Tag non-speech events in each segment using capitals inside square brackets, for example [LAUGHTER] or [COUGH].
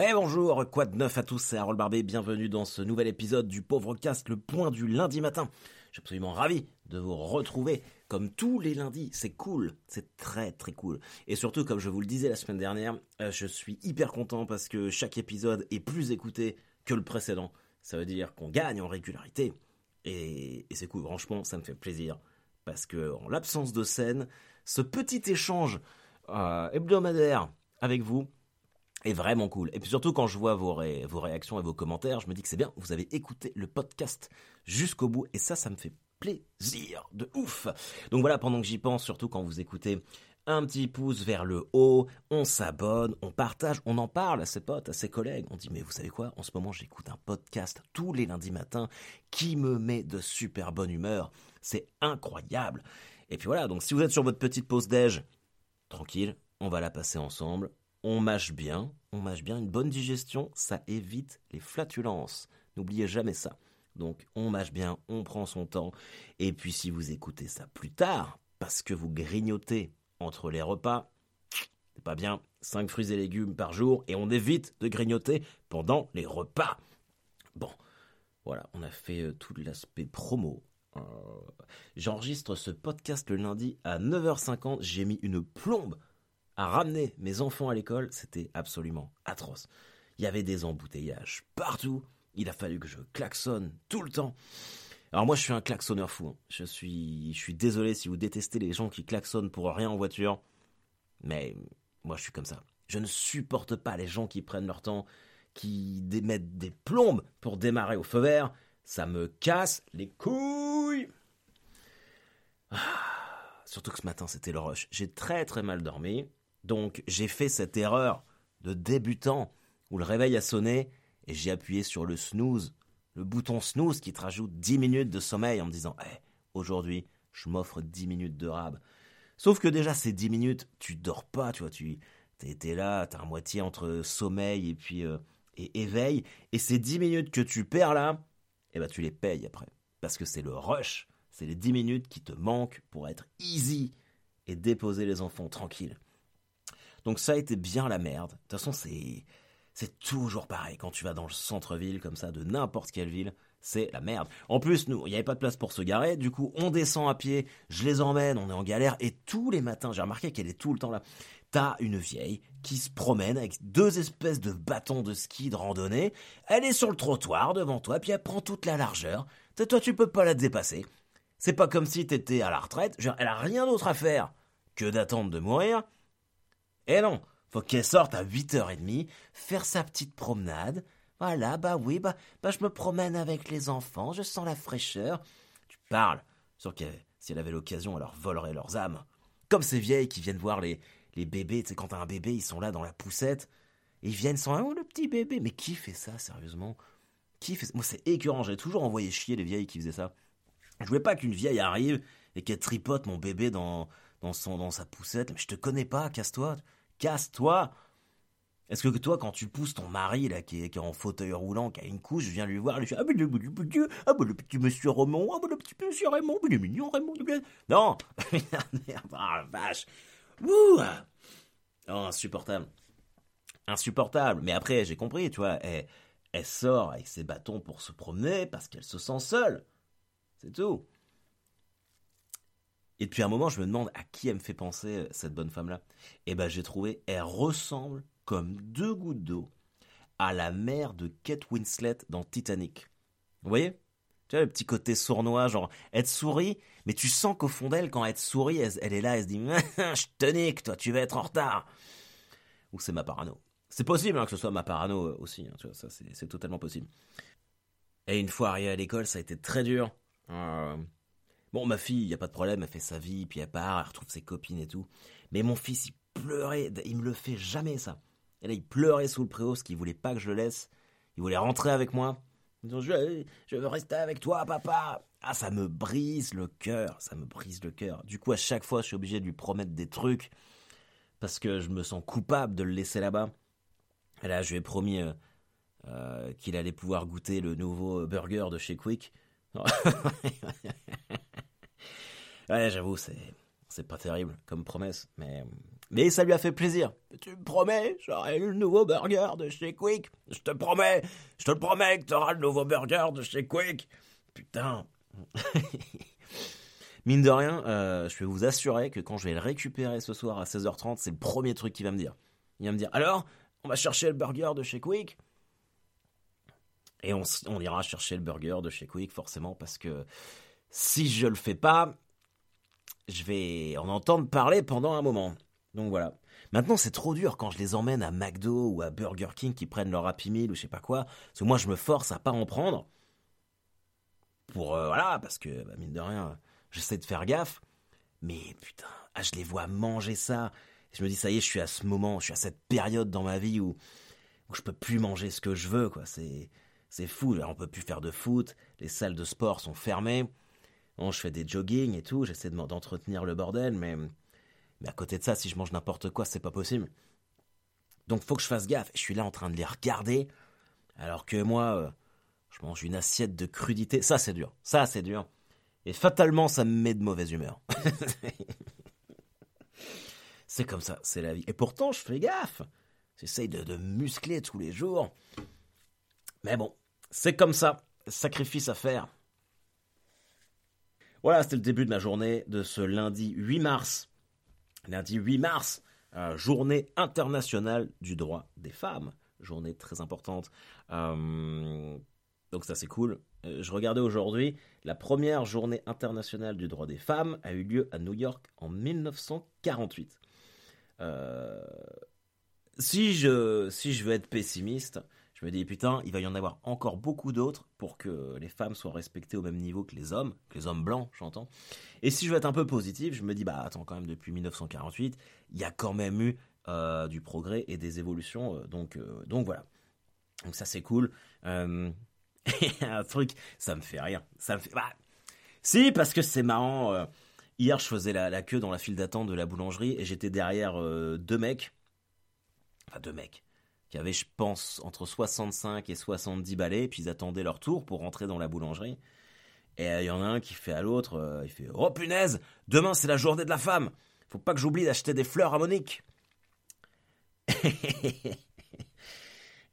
Eh bonjour, quoi de neuf à tous, c'est Harold Barbet, bienvenue dans ce nouvel épisode du Pauvre Cast, le point du lundi matin. Je suis absolument ravi de vous retrouver comme tous les lundis, c'est cool, c'est très très cool. Et surtout, comme je vous le disais la semaine dernière, euh, je suis hyper content parce que chaque épisode est plus écouté que le précédent. Ça veut dire qu'on gagne en régularité. Et, c'est cool, franchement, ça me fait plaisir. Parce que en l'absence de scène, ce petit échange euh, hebdomadaire avec vous, est vraiment cool. Et puis surtout quand je vois vos, réactions et vos commentaires, je me dis que c'est bien, vous avez écouté le podcast jusqu'au bout et ça, ça me fait plaisir de ouf. Donc voilà, pendant que j'y pense, surtout quand vous écoutez un petit pouce vers le haut, on s'abonne, on partage, on en parle à ses potes, à ses collègues. On dit mais vous savez quoi En ce moment, j'écoute un podcast tous les lundis matins qui me met de super bonne humeur. C'est incroyable. Et puis voilà, donc si vous êtes sur votre petite pause déj, tranquille, on va la passer ensemble on mâche bien, on mâche bien, une bonne digestion, ça évite les flatulences. N'oubliez jamais ça. Donc on mâche bien, on prend son temps. Et puis si vous écoutez ça plus tard, parce que vous grignotez entre les repas, c'est pas bien, 5 fruits et légumes par jour, et on évite de grignoter pendant les repas. Bon, voilà, on a fait euh, tout l'aspect promo. Euh, j'enregistre ce podcast le lundi à 9h50, j'ai mis une plombe à ramener mes enfants à l'école, c'était absolument atroce. Il y avait des embouteillages partout, il a fallu que je klaxonne tout le temps. Alors moi je suis un klaxonneur fou. Hein. Je suis je suis désolé si vous détestez les gens qui klaxonnent pour rien en voiture, mais moi je suis comme ça. Je ne supporte pas les gens qui prennent leur temps, qui démettent des plombes pour démarrer au feu vert. Ça me casse les couilles. Ah, surtout que ce matin c'était le rush. J'ai très très mal dormi. Donc j'ai fait cette erreur de débutant où le réveil a sonné et j'ai appuyé sur le snooze, le bouton snooze qui te rajoute 10 minutes de sommeil en me disant hey, aujourd'hui je m'offre 10 minutes de rab. Sauf que déjà ces 10 minutes, tu dors pas, tu vois, tu es là, t'as un moitié entre sommeil et puis euh, et éveil et ces 10 minutes que tu perds là, eh ben tu les payes après parce que c'est le rush, c'est les 10 minutes qui te manquent pour être easy et déposer les enfants tranquilles. Donc ça a été bien la merde. De toute façon, c'est c'est toujours pareil quand tu vas dans le centre-ville comme ça de n'importe quelle ville, c'est la merde. En plus, nous, il n'y avait pas de place pour se garer, du coup, on descend à pied, je les emmène, on est en galère et tous les matins, j'ai remarqué qu'elle est tout le temps là. T'as une vieille qui se promène avec deux espèces de bâtons de ski de randonnée. Elle est sur le trottoir devant toi, puis elle prend toute la largeur. Toi, tu peux pas la dépasser. C'est pas comme si t'étais à la retraite. elle a rien d'autre à faire que d'attendre de mourir. Eh non, faut qu'elle sorte à 8h30, faire sa petite promenade. Voilà, bah oui, bah, bah je me promène avec les enfants, je sens la fraîcheur. Tu parles. Sûr que si elle avait l'occasion, elle leur volerait leurs âmes. Comme ces vieilles qui viennent voir les, les bébés, tu sais, quand t'as un bébé, ils sont là dans la poussette, et ils viennent sans oh le petit bébé. Mais qui fait ça, sérieusement? Qui fait ça? Moi, c'est écœurant, j'ai toujours envoyé chier les vieilles qui faisaient ça. Je voulais pas qu'une vieille arrive et qu'elle tripote mon bébé dans, dans, son, dans sa poussette. Mais je te connais pas, casse-toi casse-toi. Est-ce que toi, quand tu pousses ton mari, là, qui est, en fauteuil roulant, qui a une couche, je viens lui voir, lui dis, ah, mais le, le, ah, le petit monsieur Raymond, ah, le petit monsieur Raymond, il est mignon, Raymond, Non! [LAUGHS] Ah, vache! Ouh! Oh, insupportable. Insupportable. Mais après, j'ai compris, tu vois, elle sort avec ses bâtons pour se promener parce qu'elle se sent seule. C'est tout. Et depuis un moment, je me demande à qui elle me fait penser euh, cette bonne femme-là. Et eh ben, j'ai trouvé, elle ressemble comme deux gouttes d'eau à la mère de Kate Winslet dans Titanic. Vous voyez? Tu vois le petit côté sournois, genre, elle sourit, mais tu sens qu'au fond d'elle, quand elle sourit, elle, est là, elle se dit, [LAUGHS] je te nique, toi, tu vas être en retard. Ou c'est ma parano. C'est possible hein, que ce soit ma parano euh, aussi, hein, ça c'est totalement possible. Et une fois arrivé à l'école, ça a été très dur. Euh, Bon, ma fille, il n'y a pas de problème, elle fait sa vie, puis elle part, elle retrouve ses copines et tout. Mais mon fils, il pleurait, il me le fait jamais ça. Et là, il pleurait sous le préau parce qu'il voulait pas que je le laisse. Il voulait rentrer avec moi. Je, je veux rester avec toi, papa. Ah, ça me brise le cœur, ça me brise le cœur. Du coup, à chaque fois, je suis obligé de lui promettre des trucs parce que je me sens coupable de le laisser là-bas. Et là, je lui ai promis euh, euh, qu'il allait pouvoir goûter le nouveau burger de chez Quick. [LAUGHS] Ouais, j'avoue, c'est c'est pas terrible comme promesse, mais Mais ça lui a fait plaisir. Tu me promets, j'aurai le nouveau burger de chez Quick. Je te promets, je te promets que tu auras le nouveau burger de chez Quick. Putain. [LAUGHS] Mine de rien, euh, je vais vous assurer que quand je vais le récupérer ce soir à 16h30, c'est le premier truc qu'il va me dire. Il va me dire Alors, on va chercher le burger de chez Quick Et on, on ira chercher le burger de chez Quick, forcément, parce que si je le fais pas, je vais en entendre parler pendant un moment. Donc voilà. Maintenant, c'est trop dur quand je les emmène à McDo ou à Burger King qui prennent leur Happy Meal ou je sais pas quoi. Parce que moi, je me force à pas en prendre. Pour, euh, voilà, parce que, bah, mine de rien, j'essaie de faire gaffe. Mais putain, ah, je les vois manger ça. je me dis, ça y est, je suis à ce moment, je suis à cette période dans ma vie où, où je peux plus manger ce que je veux, quoi. C'est, fou. Là, on peut plus faire de foot. Les salles de sport sont fermées. Bon, je fais des jogging et tout. J'essaie d'entretenir le bordel, mais mais à côté de ça, si je mange n'importe quoi, c'est pas possible. Donc faut que je fasse gaffe. Je suis là en train de les regarder, alors que moi, euh, je mange une assiette de crudité. Ça, c'est dur. Ça, c'est dur. Et fatalement, ça me met de mauvaise humeur. [LAUGHS] c'est comme ça, c'est la vie. Et pourtant, je fais gaffe. J'essaye de, de muscler tous les jours. Mais bon, c'est comme ça. Sacrifice à faire. Voilà, c'était le début de ma journée de ce lundi 8 mars Lundi 8 mars, euh, journée internationale du droit des femmes. Journée très importante. Euh, donc ça c'est cool. Euh, je regardais aujourd'hui, la première journée internationale du droit des femmes a eu lieu à New York en 1948. si, je, si je veux être pessimiste, je me dis, putain, il va y en avoir encore beaucoup d'autres pour que les femmes soient respectées au même niveau que les hommes, que les hommes blancs, j'entends. Et si je veux être un peu positif, je me dis, bah attends, quand même, depuis 1948, il y a quand même eu euh, du progrès et des évolutions. Euh, donc, euh, donc voilà. Donc ça, c'est cool. [LAUGHS] un truc, ça me fait rien. Ça me fait. Bah, si, parce que c'est marrant. hier, je faisais la, la queue dans la file d'attente de la boulangerie et j'étais derrière deux mecs. Enfin, deux mecs qui avaient, je pense, entre 65 et 70 balais, puis ils attendaient leur tour pour rentrer dans la boulangerie. Et il euh, y en a un qui fait à l'autre, euh, il fait Oh punaise, demain c'est la journée de la femme. Faut pas que j'oublie d'acheter des fleurs à Monique. [LAUGHS]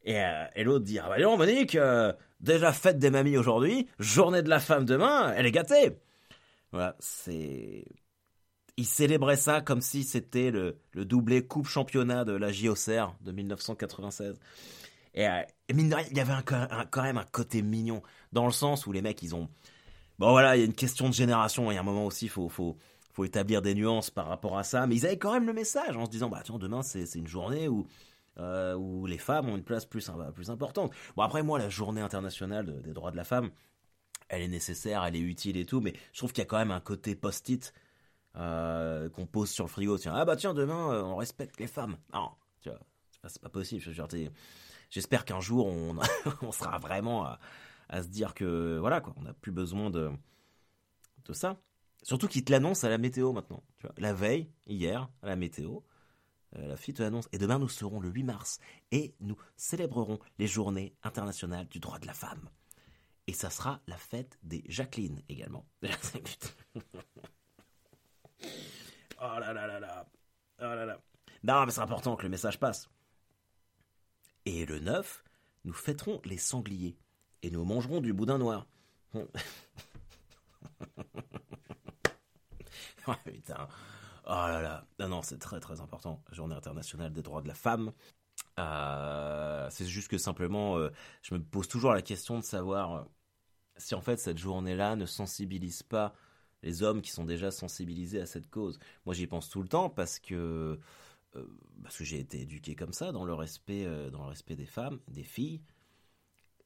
et, euh, et l'autre dit Ah bah non, Monique, déjà fête des mamies aujourd'hui, journée de la femme demain, elle est gâtée. Voilà, c'est il célébrait ça comme si c'était le, doublé Coupe Championnat de la JOCR de 1996. Et, euh, il y avait quand même un côté mignon, dans le sens où les mecs, ils ont... Bon voilà, il y a une question de génération, il y a un moment aussi, il faut, faut, faut établir des nuances par rapport à ça, mais ils avaient quand même le message en se disant, bah tiens, demain c'est une journée où, euh, où les femmes ont une place plus, plus importante. Bon après moi, la journée internationale des droits de la femme, elle est nécessaire, elle est utile et tout, mais je trouve qu'il y a quand même un côté post-it euh, qu'on pose sur le frigo. Tiens, ah bah tiens, demain, euh, on respecte les femmes. Non, tu vois, c'est pas, possible. J'espère qu'un jour, on, [LAUGHS] sera vraiment à, se dire que, voilà, quoi, on n'a plus besoin de, de ça. Surtout qu'ils te l'annoncent à la météo maintenant. Tu vois, la veille, hier, à la météo, euh, la fille te l'annonce. Et demain, nous serons le 8 mars et nous célébrerons les journées internationales du droit de la femme. Et ça sera la fête des Jacqueline également. [LAUGHS] Oh là là là là. Oh là là. Non, mais c'est important que le message passe. Et le 9, nous fêterons les sangliers. Et nous mangerons du boudin noir. [LAUGHS] oh putain. Oh là là. Non, non, c'est très très important. Journée internationale des droits de la femme. Euh, c'est juste que simplement, euh, je me pose toujours la question de savoir si en fait cette journée-là ne sensibilise pas les hommes qui sont déjà sensibilisés à cette cause. Moi, j'y pense tout le temps parce que euh, que j'ai été éduqué comme ça dans le respect euh, dans le respect des femmes, des filles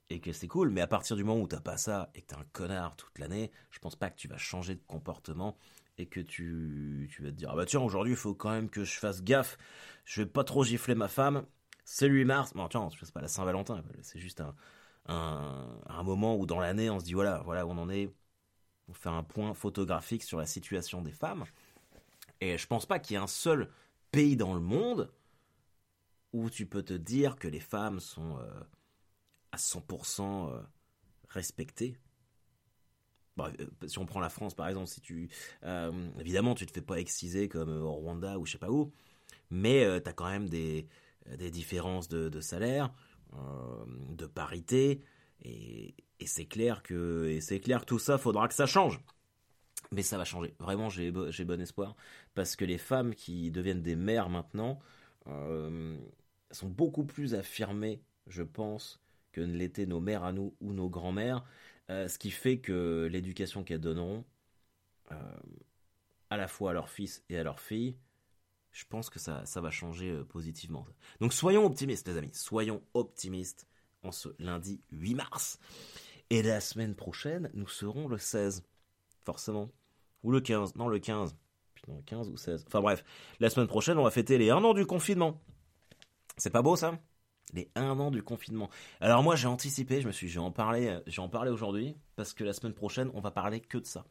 et que c'est cool. Mais à partir du moment où t'as pas ça et que t'es un connard toute l'année, je pense pas que tu vas changer de comportement et que tu, tu vas te dire ah bah tiens aujourd'hui il faut quand même que je fasse gaffe, je vais pas trop gifler ma femme. C'est 8 mars, bon tiens c'est pas la Saint-Valentin, c'est juste un, un, un moment où dans l'année on se dit voilà voilà où on en est, on fait un point photographique sur la situation des femmes. Et je pense pas qu'il y ait un seul pays dans le monde où tu peux te dire que les femmes sont euh, à 100% euh, respectées. Euh, si on prend la France par exemple, si tu évidemment tu te fais pas exciser comme au Rwanda ou je sais pas où, mais tu t'as quand même des, des différences de, salaire, de parité, et, c'est clair que c'est clair que tout ça, faudra que ça change. Mais ça va changer. Vraiment, j'ai bon espoir parce que les femmes qui deviennent des mères maintenant sont beaucoup plus affirmées, je pense, que ne l'étaient nos mères à nous ou nos grands-mères. Euh, ce qui fait que l'éducation qu'elles donneront euh, à la fois à leurs fils et à leurs filles, je pense que ça, ça va changer euh, positivement. Donc soyons optimistes les amis, soyons optimistes en ce lundi 8 mars. Et la semaine prochaine, nous serons le 16, forcément. Ou le 15, non le 15. Putain, le 15 ou 16. Enfin bref, la semaine prochaine, on va fêter les 1 an du confinement. C'est pas beau ça? Les un an du confinement. Alors moi j'ai anticipé, je me suis j'ai en parlé, j'ai en parlé aujourd'hui parce que la semaine prochaine on va parler que de ça.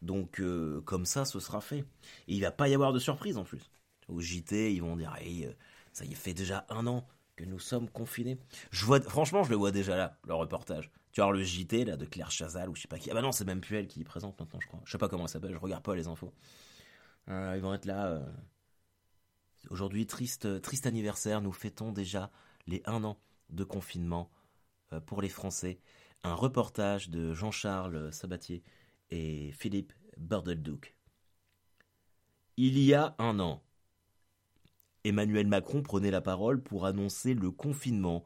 Donc euh, comme ça ce sera fait. Et il va pas y avoir de surprise en plus. Au JT ils vont dire euh, ça y est fait déjà un an que nous sommes confinés. Je vois franchement je le vois déjà là le reportage. Tu vois le JT là de Claire Chazal ou je sais pas qui. Ah bah non c'est même plus elle qui présente maintenant je crois. Je sais pas comment elle s'appelle, je regarde pas les infos. ils vont être là. Aujourd'hui triste triste anniversaire, nous fêtons déjà les un an de confinement euh, pour les Français. Un reportage de Jean-Charles Sabatier et Philippe Bordelduc. Il y a un an, Emmanuel Macron prenait la parole pour annoncer le confinement,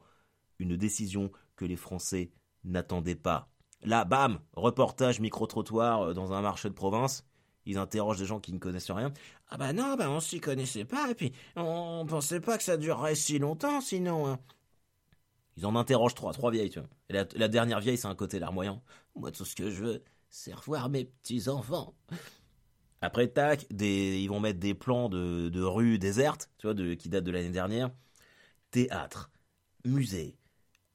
une décision que les Français n'attendaient pas. Là, bam, reportage micro-trottoir euh, dans un marché de province. Ils interrogent des gens qui ne connaissent rien. Ah bah non, bah on s'y connaissait pas, et puis on pensait pas que ça durerait si longtemps, sinon. Hein. Ils en interrogent trois, trois vieilles, tu vois. Et la, dernière vieille, c'est un côté larmoyant. Moi, tout ce que je veux, c'est revoir mes petits-enfants. Après, tac, des, ils vont mettre des plans de, de rues désertes, tu vois, de, qui datent de l'année dernière. Théâtre, musée,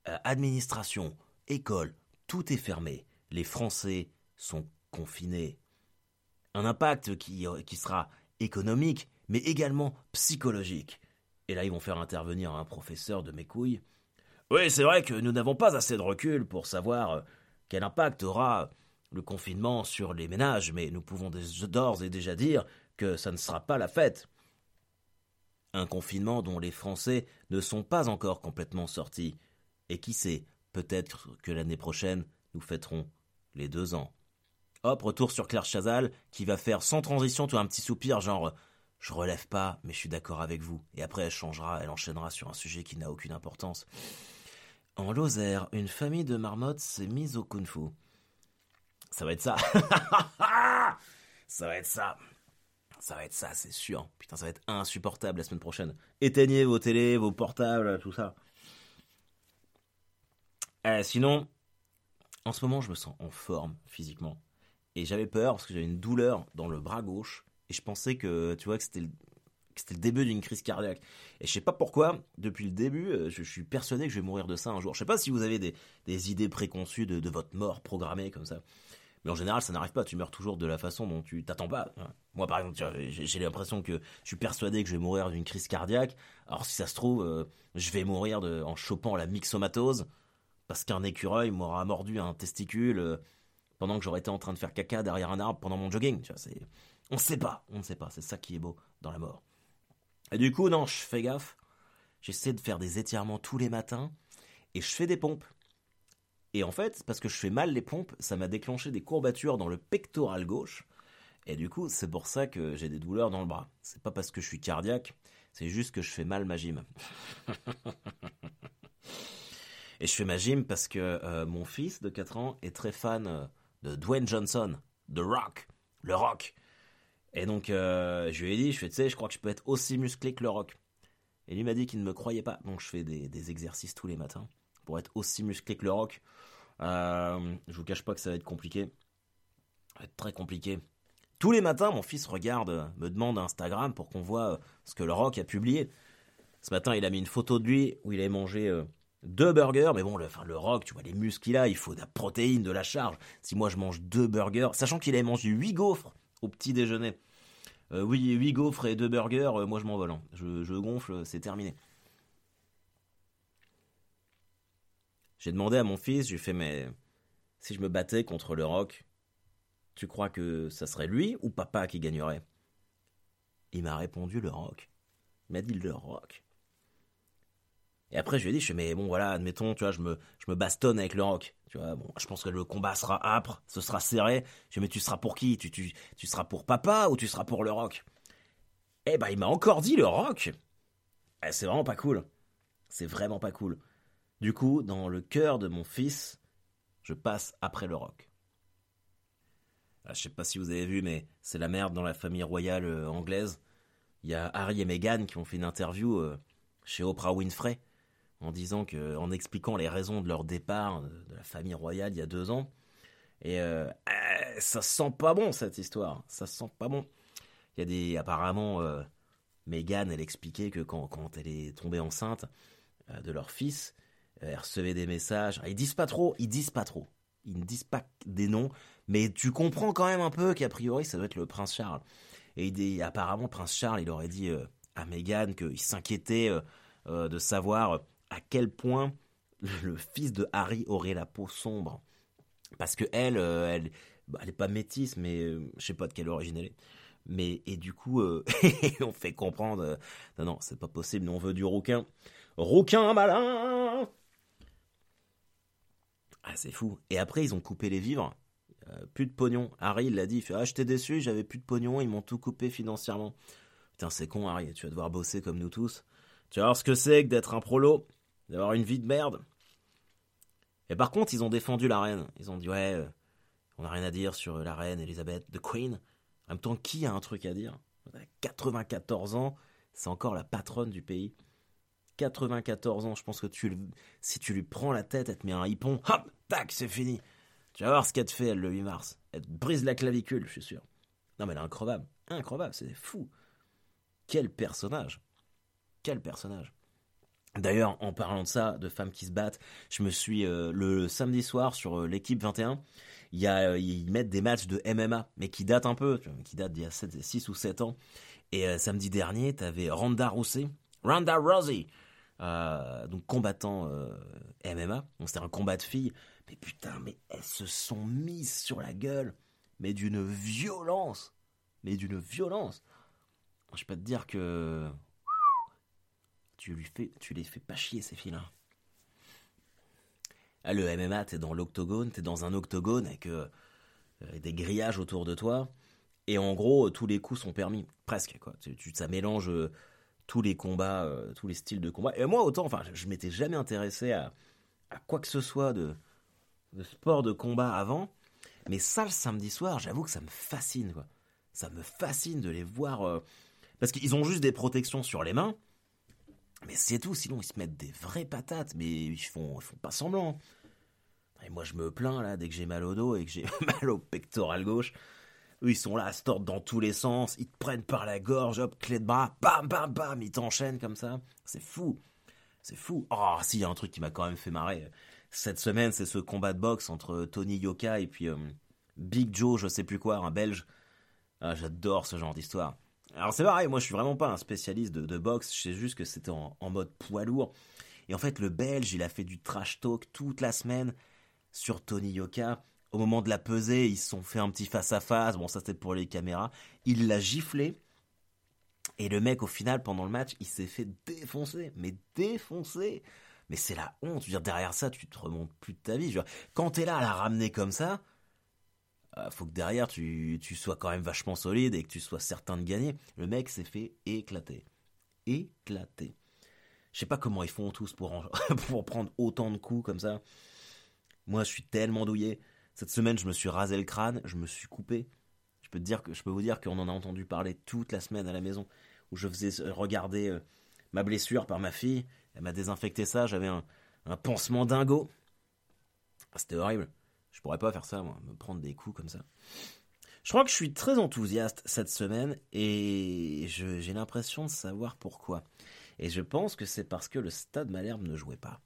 euh, administration, école, tout est fermé. Les Français sont confinés. Un impact qui, euh, qui sera économique, mais également psychologique. Et là, ils vont faire intervenir un professeur de mes couilles. Oui, c'est vrai que nous n'avons pas assez de recul pour savoir euh, quel impact aura le confinement sur les ménages, mais nous pouvons d'ores et déjà dire que ça ne sera pas la fête. Un confinement dont les Français ne sont pas encore complètement sortis. Et qui sait, peut-être que l'année prochaine, nous fêterons les deux ans. Hop, retour sur Claire Chazal, qui va faire sans transition tout un petit soupir, genre je relève pas, mais je suis d'accord avec vous. Et après, elle changera, elle enchaînera sur un sujet qui n'a aucune importance. En Lozère, une famille de marmottes s'est mise au kung-fu. Ça va être ça. [LAUGHS] ça va être ça. Ça va être ça, c'est sûr. Putain, ça va être insupportable la semaine prochaine. Éteignez vos télés, vos portables, tout ça. Euh, sinon, en ce moment, je me sens en forme physiquement. Et j'avais peur parce que j'avais une douleur dans le bras gauche. Et je pensais que, tu vois, que c'était le, début d'une crise cardiaque. Et je sais pas pourquoi, depuis le début, euh, je, suis persuadé que je vais mourir de ça un jour. Je sais pas si vous avez des, idées préconçues de, votre mort programmée comme ça. Mais en général, ça n'arrive pas. Tu meurs toujours de la façon dont tu t'attends pas. Moi, par exemple, j'ai l'impression que je suis persuadé que je vais mourir d'une crise cardiaque. Alors, si ça se trouve, euh, je vais mourir de, en chopant la myxomatose parce qu'un écureuil m'aura mordu un testicule. Euh, pendant que j'aurais été en train de faire caca derrière un arbre pendant mon jogging. Tu vois, c'est... On ne sait pas, on ne sait pas. C'est ça qui est beau dans la mort. Et du coup, non, je fais gaffe. J'essaie de faire des étirements tous les matins et je fais des pompes. Et en fait, parce que je fais mal les pompes, ça m'a déclenché des courbatures dans le pectoral gauche. Et du coup, c'est pour ça que j'ai des douleurs dans le bras. C'est pas parce que je suis cardiaque, c'est juste que je fais mal ma gym. [LAUGHS] et je fais ma gym parce que euh, mon fils de 4 ans est très fan euh, de Dwayne Johnson, The Rock, le Rock. Et donc, euh, je lui ai dit, je fais, tu sais, je crois que je peux être aussi musclé que le Rock. Et lui m'a dit qu'il ne me croyait pas. Donc, je fais des, exercices tous les matins pour être aussi musclé que le Rock. Euh, je vous cache pas que ça va être compliqué. Ça va être très compliqué. Tous les matins, mon fils regarde, me demande Instagram pour qu'on voit euh, ce que le Rock a publié. Ce matin, il a mis une photo de lui où il avait mangé deux burgers, mais bon, le, enfin, rock, tu vois, les muscles qu'il a, il faut de la protéine, de la charge. Si moi je mange deux burgers, sachant qu'il avait mangé huit gaufres au petit déjeuner. Euh, oui, huit gaufres et deux burgers, euh, moi je m'envole. Hein. Je, gonfle, c'est terminé. J'ai demandé à mon fils, je lui ai fait, mais si je me battais contre le rock, tu crois que ça serait lui ou papa qui gagnerait? Il m'a répondu le rock. Il m'a dit le rock. Et après, je lui ai dit, je fais, mais bon, voilà, admettons, tu vois, je me, je me bastonne avec le rock. Tu vois, bon, je pense que le combat sera âpre, ce sera serré. Je dis, mais tu seras pour qui? Tu, tu, tu seras pour papa ou tu seras pour le rock? Eh ben, il m'a encore dit le rock. Eh, c'est vraiment pas cool. C'est vraiment pas cool. Du coup, dans le cœur de mon fils, je passe après le rock. Ah, je sais pas si vous avez vu, mais c'est la merde dans la famille royale euh, anglaise. Il y a Harry et Meghan qui ont fait une interview euh, chez Oprah Winfrey en disant que, en expliquant les raisons de leur départ de, la famille royale il y a deux ans. Et euh, eh, ça sent pas bon cette histoire. Ça sent pas bon. Il y a des apparemment Meghan, elle expliquait que quand, elle est tombée enceinte de leur fils, recevait des messages. Ils disent pas trop. Ils disent pas trop. Ils ne disent pas des noms, mais tu comprends quand même un peu qu'a priori ça doit être le prince Charles. Et apparemment, Prince Charles, il aurait dit euh, à Meghan qu'il s'inquiétait euh, euh, de savoir à quel point [LAUGHS] le fils de Harry aurait la peau sombre. Parce que elle, elle, bah, elle pas métisse, mais je sais pas de quelle origine elle est. Mais, et du coup, [LAUGHS] on fait comprendre, non, non, c'est pas possible, on veut du rouquin. Rouquin malin Ah, c'est fou. Et après, ils ont coupé les vivres euh, plus de pognon. Harry, il l'a dit, il fait Ah, j'étais déçu, j'avais plus de pognon, ils m'ont tout coupé financièrement. Putain, c'est con, Harry, tu vas devoir bosser comme nous tous. Tu vas voir ce que c'est que d'être un prolo, d'avoir une vie de merde. Et par contre, ils ont défendu la reine. Ils ont dit Ouais, euh, on n'a rien à dire sur la reine Elisabeth, the Queen. En même temps, qui a un truc à dire? 94 ans, c'est encore la patronne du pays. 94 ans, je pense que tu, si tu lui prends la tête, elle te met un hippon, hop, tac, c'est fini. Tu vas voir ce qu'elle te fait, elle, le 8 mars. Elle te brise la clavicule, je suis sûr. Non, mais elle est incroyable. Incroyable, c'est fou. Quel personnage. Quel personnage. D'ailleurs, en parlant de ça, de femmes qui se battent, je me suis euh, le samedi soir sur euh, l'équipe 21. Il y a, euh, ils mettent des matchs de MMA, mais qui datent un peu, qui datent d'il y a 6 ou 7 ans. Et samedi dernier, tu avais Ronda Rousey, Ronda Rousey, donc combattant MMA. Donc c'était un combat de filles. Mais putain, mais elles se sont mises sur la gueule, mais d'une violence, mais d'une violence. Je peux te dire que tu les fais pas chier ces filles-là. Ah, le MMA, t'es dans l'octogone, t'es dans un octogone avec euh, des grillages autour de toi, et en gros tous les coups sont permis, presque quoi. Tu, ça mélange euh, tous les combats, euh, tous les styles de combat. Et moi autant, enfin, je, je m'étais jamais intéressé à, à quoi que ce soit de de sport de combat avant. Mais ça, le samedi soir, j'avoue que ça me fascine, quoi. Ça me fascine de les voir. Euh, parce qu'ils ont juste des protections sur les mains. Mais c'est tout, sinon ils se mettent des vraies patates, mais ils font, ils font pas semblant. Et moi je me plains là, dès que j'ai mal au dos et que j'ai [LAUGHS] mal au pectoral gauche. Eux ils sont là, se tordent dans tous les sens, ils te prennent par la gorge, hop, clé de bras, bam, bam, bam, ils t'enchaînent comme ça. C'est fou. C'est fou. Oh, si, il y a un truc qui m'a quand même fait marrer cette semaine, c'est ce combat de boxe entre Tony Yoka et puis euh, Big Joe, je sais plus quoi, un Belge. Ah, j'adore ce genre d'histoire. Alors c'est pareil, moi je suis vraiment pas un spécialiste de, boxe, je sais juste que c'était en, mode poids lourd. Et en fait, le Belge, il a fait du trash talk toute la semaine sur Tony Yoka. Au moment de la pesée, ils se sont fait un petit face-à-face. Bon, ça c'était pour les caméras. Il l'a giflé. Et le mec, au final, pendant le match, il s'est fait défoncer. Mais défoncer mais c'est la honte. Je veux derrière ça, tu te remontes plus de ta vie. Je veux dire, quand t'es là à la ramener comme ça, euh, faut que derrière tu, tu, sois quand même vachement solide et que tu sois certain de gagner. Le mec s'est fait éclater. Éclater. Je sais pas comment ils font tous pour, [LAUGHS] pour prendre autant de coups comme ça. Moi, je suis tellement douillé. Cette semaine, je me suis rasé le crâne, je me suis coupé. Je peux, te dire que, je peux vous dire qu'on en a entendu parler toute la semaine à la maison, où je faisais regarder euh, ma blessure par ma fille. Elle m'a désinfecté ça, j'avais un, pansement dingo. Ah, c'était horrible. Je pourrais pas faire ça, moi, me prendre des coups comme ça. Je crois que je suis très enthousiaste cette semaine et j'ai l'impression de savoir pourquoi. Et je pense que c'est parce que le Stade Malherbe ne jouait pas.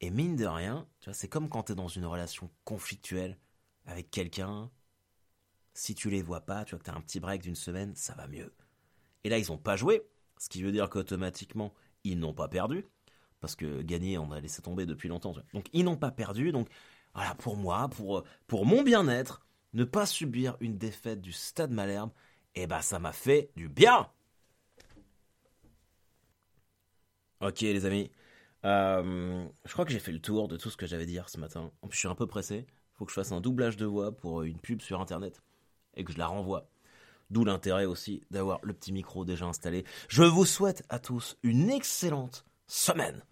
Et mine de rien, tu vois, c'est comme quand tu es dans une relation conflictuelle avec quelqu'un. Si tu les vois pas, tu vois que tu as un petit break d'une semaine, ça va mieux. Et là, ils ont pas joué, ce qui veut dire qu'automatiquement, ils n'ont pas perdu, parce que gagner, on a laissé tomber depuis longtemps. Donc ils n'ont pas perdu, donc voilà, pour moi, pour, pour mon bien-être, ne pas subir une défaite du Stade Malherbe, eh ben ça m'a fait du bien Ok les amis, euh, je crois que j'ai fait le tour de tout ce que j'avais à dire ce matin. En plus je suis un peu pressé, faut que je fasse un doublage de voix pour une pub sur internet et que je la renvoie. D'où l'intérêt aussi d'avoir le petit micro déjà installé. Je vous souhaite à tous une excellente semaine.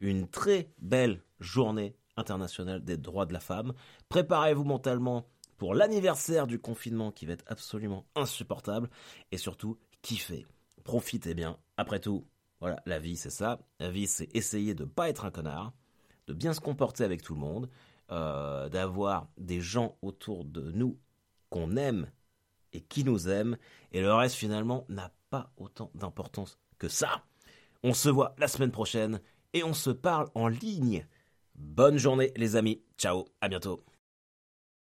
Une très belle journée internationale des droits de la femme. Préparez-vous mentalement pour l'anniversaire du confinement qui va être absolument insupportable. Et surtout, kiffez. Profitez bien. Après tout, voilà, la vie c'est ça. La vie c'est essayer de ne pas être un connard, de bien se comporter avec tout le monde, euh, d'avoir des gens autour de nous qu'on aime et qui nous aiment. Et le reste finalement n'a pas autant d'importance que ça. On se voit la semaine prochaine et on se parle en ligne. Bonne journée les amis. Ciao, à bientôt.